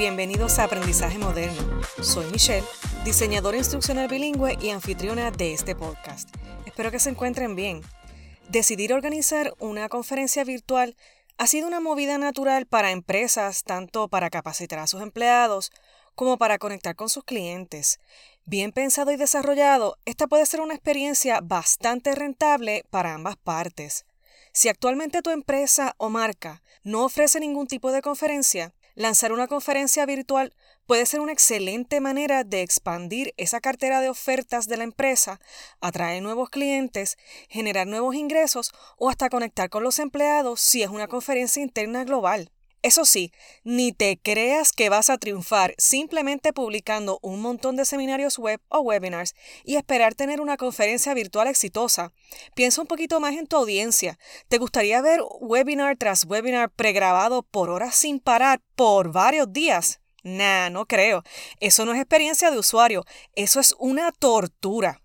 bienvenidos a Aprendizaje Moderno. Soy Michelle, diseñadora instruccional bilingüe y anfitriona de este podcast. Espero que se encuentren bien. Decidir organizar una conferencia virtual ha sido una movida natural para empresas, tanto para capacitar a sus empleados como para conectar con sus clientes. Bien pensado y desarrollado, esta puede ser una experiencia bastante rentable para ambas partes. Si actualmente tu empresa o marca no ofrece ningún tipo de conferencia, lanzar una conferencia virtual puede ser una excelente manera de expandir esa cartera de ofertas de la empresa, atraer nuevos clientes, generar nuevos ingresos o hasta conectar con los empleados si es una conferencia interna global. Eso sí, ni te creas que vas a triunfar simplemente publicando un montón de seminarios web o webinars y esperar tener una conferencia virtual exitosa. Piensa un poquito más en tu audiencia. ¿Te gustaría ver webinar tras webinar pregrabado por horas sin parar por varios días? Nah, no creo. Eso no es experiencia de usuario, eso es una tortura.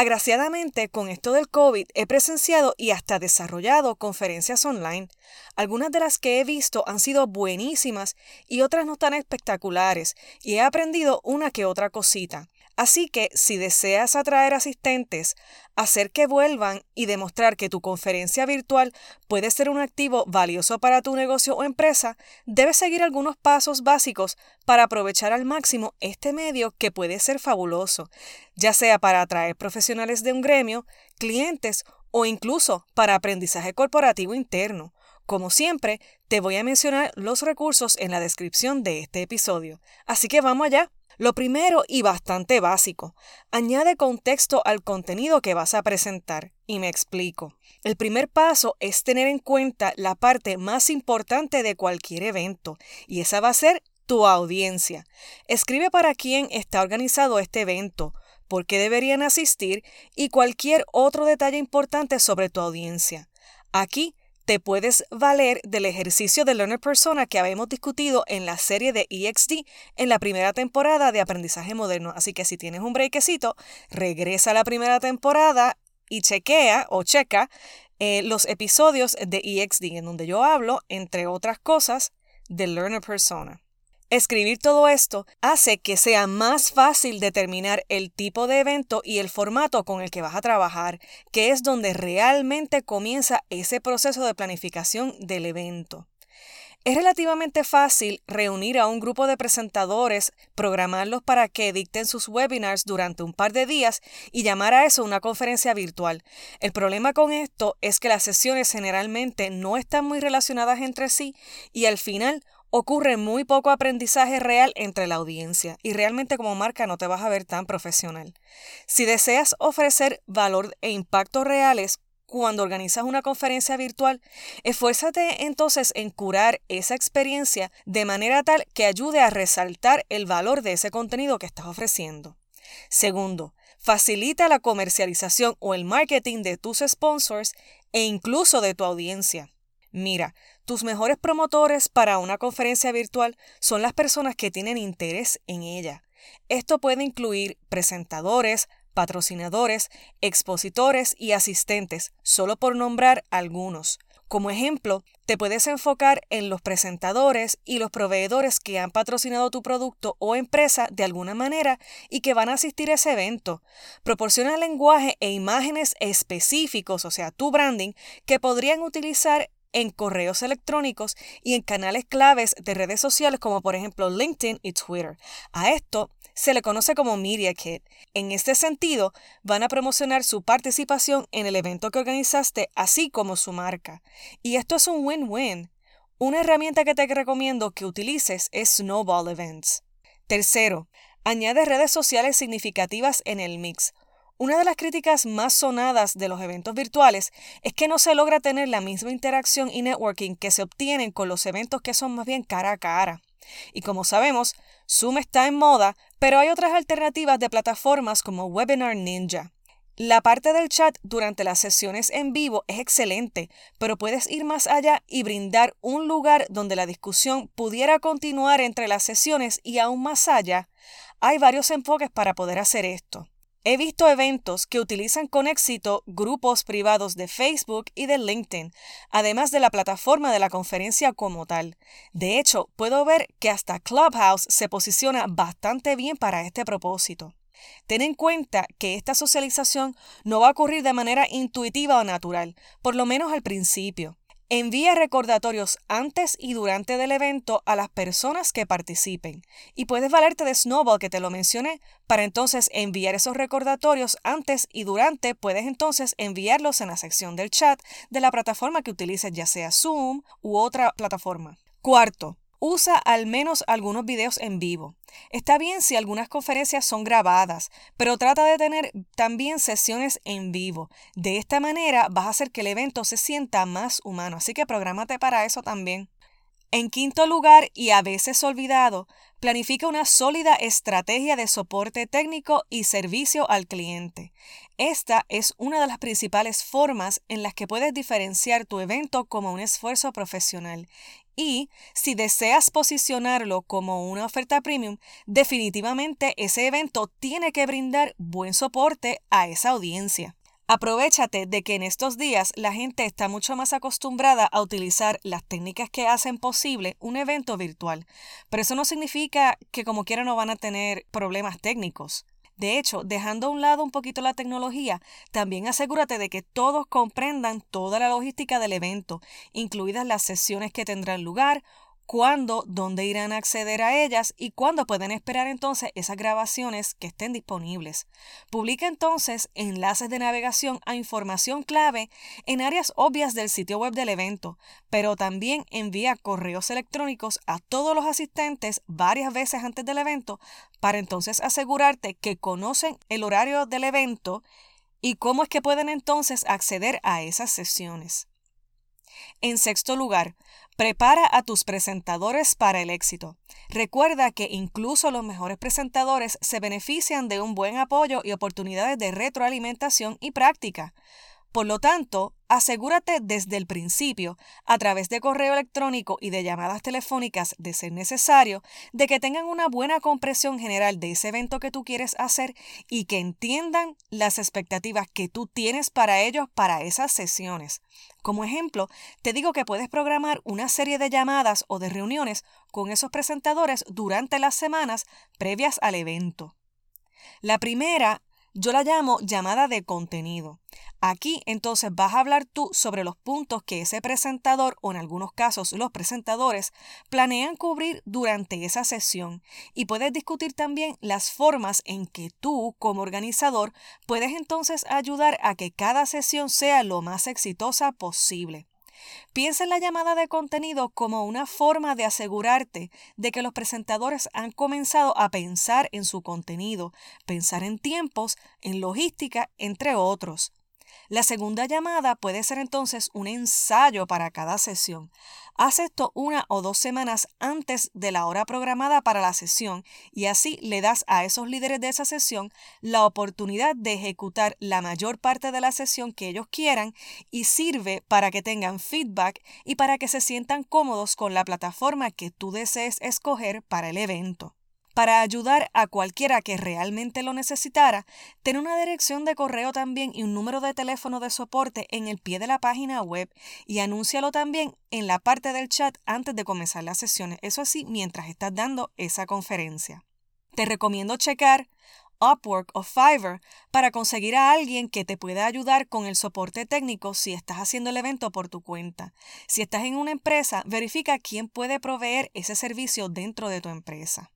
Agraciadamente, con esto del COVID, he presenciado y hasta desarrollado conferencias online. Algunas de las que he visto han sido buenísimas y otras no tan espectaculares, y he aprendido una que otra cosita. Así que si deseas atraer asistentes, hacer que vuelvan y demostrar que tu conferencia virtual puede ser un activo valioso para tu negocio o empresa, debes seguir algunos pasos básicos para aprovechar al máximo este medio que puede ser fabuloso, ya sea para atraer profesionales de un gremio, clientes o incluso para aprendizaje corporativo interno. Como siempre, te voy a mencionar los recursos en la descripción de este episodio. Así que vamos allá. Lo primero y bastante básico, añade contexto al contenido que vas a presentar. Y me explico. El primer paso es tener en cuenta la parte más importante de cualquier evento, y esa va a ser tu audiencia. Escribe para quién está organizado este evento, por qué deberían asistir y cualquier otro detalle importante sobre tu audiencia. Aquí te puedes valer del ejercicio de Learner Persona que habíamos discutido en la serie de EXD en la primera temporada de Aprendizaje Moderno. Así que si tienes un breakcito, regresa a la primera temporada y chequea o checa eh, los episodios de EXD en donde yo hablo, entre otras cosas, de Learner Persona. Escribir todo esto hace que sea más fácil determinar el tipo de evento y el formato con el que vas a trabajar, que es donde realmente comienza ese proceso de planificación del evento. Es relativamente fácil reunir a un grupo de presentadores, programarlos para que dicten sus webinars durante un par de días y llamar a eso una conferencia virtual. El problema con esto es que las sesiones generalmente no están muy relacionadas entre sí y al final ocurre muy poco aprendizaje real entre la audiencia y realmente como marca no te vas a ver tan profesional. Si deseas ofrecer valor e impacto reales cuando organizas una conferencia virtual, esfuérzate entonces en curar esa experiencia de manera tal que ayude a resaltar el valor de ese contenido que estás ofreciendo. Segundo, facilita la comercialización o el marketing de tus sponsors e incluso de tu audiencia. Mira, tus mejores promotores para una conferencia virtual son las personas que tienen interés en ella. Esto puede incluir presentadores, patrocinadores, expositores y asistentes, solo por nombrar algunos. Como ejemplo, te puedes enfocar en los presentadores y los proveedores que han patrocinado tu producto o empresa de alguna manera y que van a asistir a ese evento. Proporciona lenguaje e imágenes específicos, o sea, tu branding, que podrían utilizar en correos electrónicos y en canales claves de redes sociales como por ejemplo LinkedIn y Twitter. A esto se le conoce como Media Kit. En este sentido, van a promocionar su participación en el evento que organizaste, así como su marca. Y esto es un win-win. Una herramienta que te recomiendo que utilices es Snowball Events. Tercero, añade redes sociales significativas en el mix. Una de las críticas más sonadas de los eventos virtuales es que no se logra tener la misma interacción y networking que se obtienen con los eventos que son más bien cara a cara. Y como sabemos, Zoom está en moda, pero hay otras alternativas de plataformas como Webinar Ninja. La parte del chat durante las sesiones en vivo es excelente, pero puedes ir más allá y brindar un lugar donde la discusión pudiera continuar entre las sesiones y aún más allá. Hay varios enfoques para poder hacer esto. He visto eventos que utilizan con éxito grupos privados de Facebook y de LinkedIn, además de la plataforma de la conferencia como tal. De hecho, puedo ver que hasta Clubhouse se posiciona bastante bien para este propósito. Ten en cuenta que esta socialización no va a ocurrir de manera intuitiva o natural, por lo menos al principio. Envía recordatorios antes y durante del evento a las personas que participen. Y puedes valerte de Snowball que te lo mencioné para entonces enviar esos recordatorios antes y durante. Puedes entonces enviarlos en la sección del chat de la plataforma que utilices, ya sea Zoom u otra plataforma. Cuarto, Usa al menos algunos videos en vivo. Está bien si algunas conferencias son grabadas, pero trata de tener también sesiones en vivo. De esta manera vas a hacer que el evento se sienta más humano, así que prográmate para eso también. En quinto lugar, y a veces olvidado, planifica una sólida estrategia de soporte técnico y servicio al cliente. Esta es una de las principales formas en las que puedes diferenciar tu evento como un esfuerzo profesional y si deseas posicionarlo como una oferta premium, definitivamente ese evento tiene que brindar buen soporte a esa audiencia. Aprovechate de que en estos días la gente está mucho más acostumbrada a utilizar las técnicas que hacen posible un evento virtual, pero eso no significa que como quiera no van a tener problemas técnicos. De hecho, dejando a un lado un poquito la tecnología, también asegúrate de que todos comprendan toda la logística del evento, incluidas las sesiones que tendrán lugar, cuándo, dónde irán a acceder a ellas y cuándo pueden esperar entonces esas grabaciones que estén disponibles. Publica entonces enlaces de navegación a información clave en áreas obvias del sitio web del evento, pero también envía correos electrónicos a todos los asistentes varias veces antes del evento para entonces asegurarte que conocen el horario del evento y cómo es que pueden entonces acceder a esas sesiones. En sexto lugar, prepara a tus presentadores para el éxito. Recuerda que incluso los mejores presentadores se benefician de un buen apoyo y oportunidades de retroalimentación y práctica. Por lo tanto, asegúrate desde el principio, a través de correo electrónico y de llamadas telefónicas de ser necesario, de que tengan una buena comprensión general de ese evento que tú quieres hacer y que entiendan las expectativas que tú tienes para ellos para esas sesiones. Como ejemplo, te digo que puedes programar una serie de llamadas o de reuniones con esos presentadores durante las semanas previas al evento. La primera yo la llamo llamada de contenido. Aquí entonces vas a hablar tú sobre los puntos que ese presentador o en algunos casos los presentadores planean cubrir durante esa sesión y puedes discutir también las formas en que tú como organizador puedes entonces ayudar a que cada sesión sea lo más exitosa posible. Piensa en la llamada de contenido como una forma de asegurarte de que los presentadores han comenzado a pensar en su contenido, pensar en tiempos, en logística, entre otros. La segunda llamada puede ser entonces un ensayo para cada sesión. Haz esto una o dos semanas antes de la hora programada para la sesión y así le das a esos líderes de esa sesión la oportunidad de ejecutar la mayor parte de la sesión que ellos quieran y sirve para que tengan feedback y para que se sientan cómodos con la plataforma que tú desees escoger para el evento. Para ayudar a cualquiera que realmente lo necesitara, ten una dirección de correo también y un número de teléfono de soporte en el pie de la página web y anúncialo también en la parte del chat antes de comenzar las sesiones. Eso así mientras estás dando esa conferencia. Te recomiendo checar Upwork o Fiverr para conseguir a alguien que te pueda ayudar con el soporte técnico si estás haciendo el evento por tu cuenta. Si estás en una empresa, verifica quién puede proveer ese servicio dentro de tu empresa.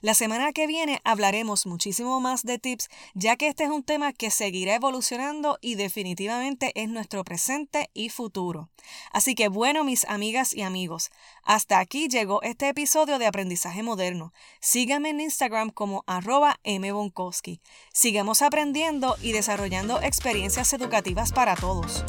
La semana que viene hablaremos muchísimo más de tips, ya que este es un tema que seguirá evolucionando y definitivamente es nuestro presente y futuro. Así que bueno, mis amigas y amigos, hasta aquí llegó este episodio de Aprendizaje Moderno. Síganme en Instagram como arroba mbonkowski. Sigamos aprendiendo y desarrollando experiencias educativas para todos.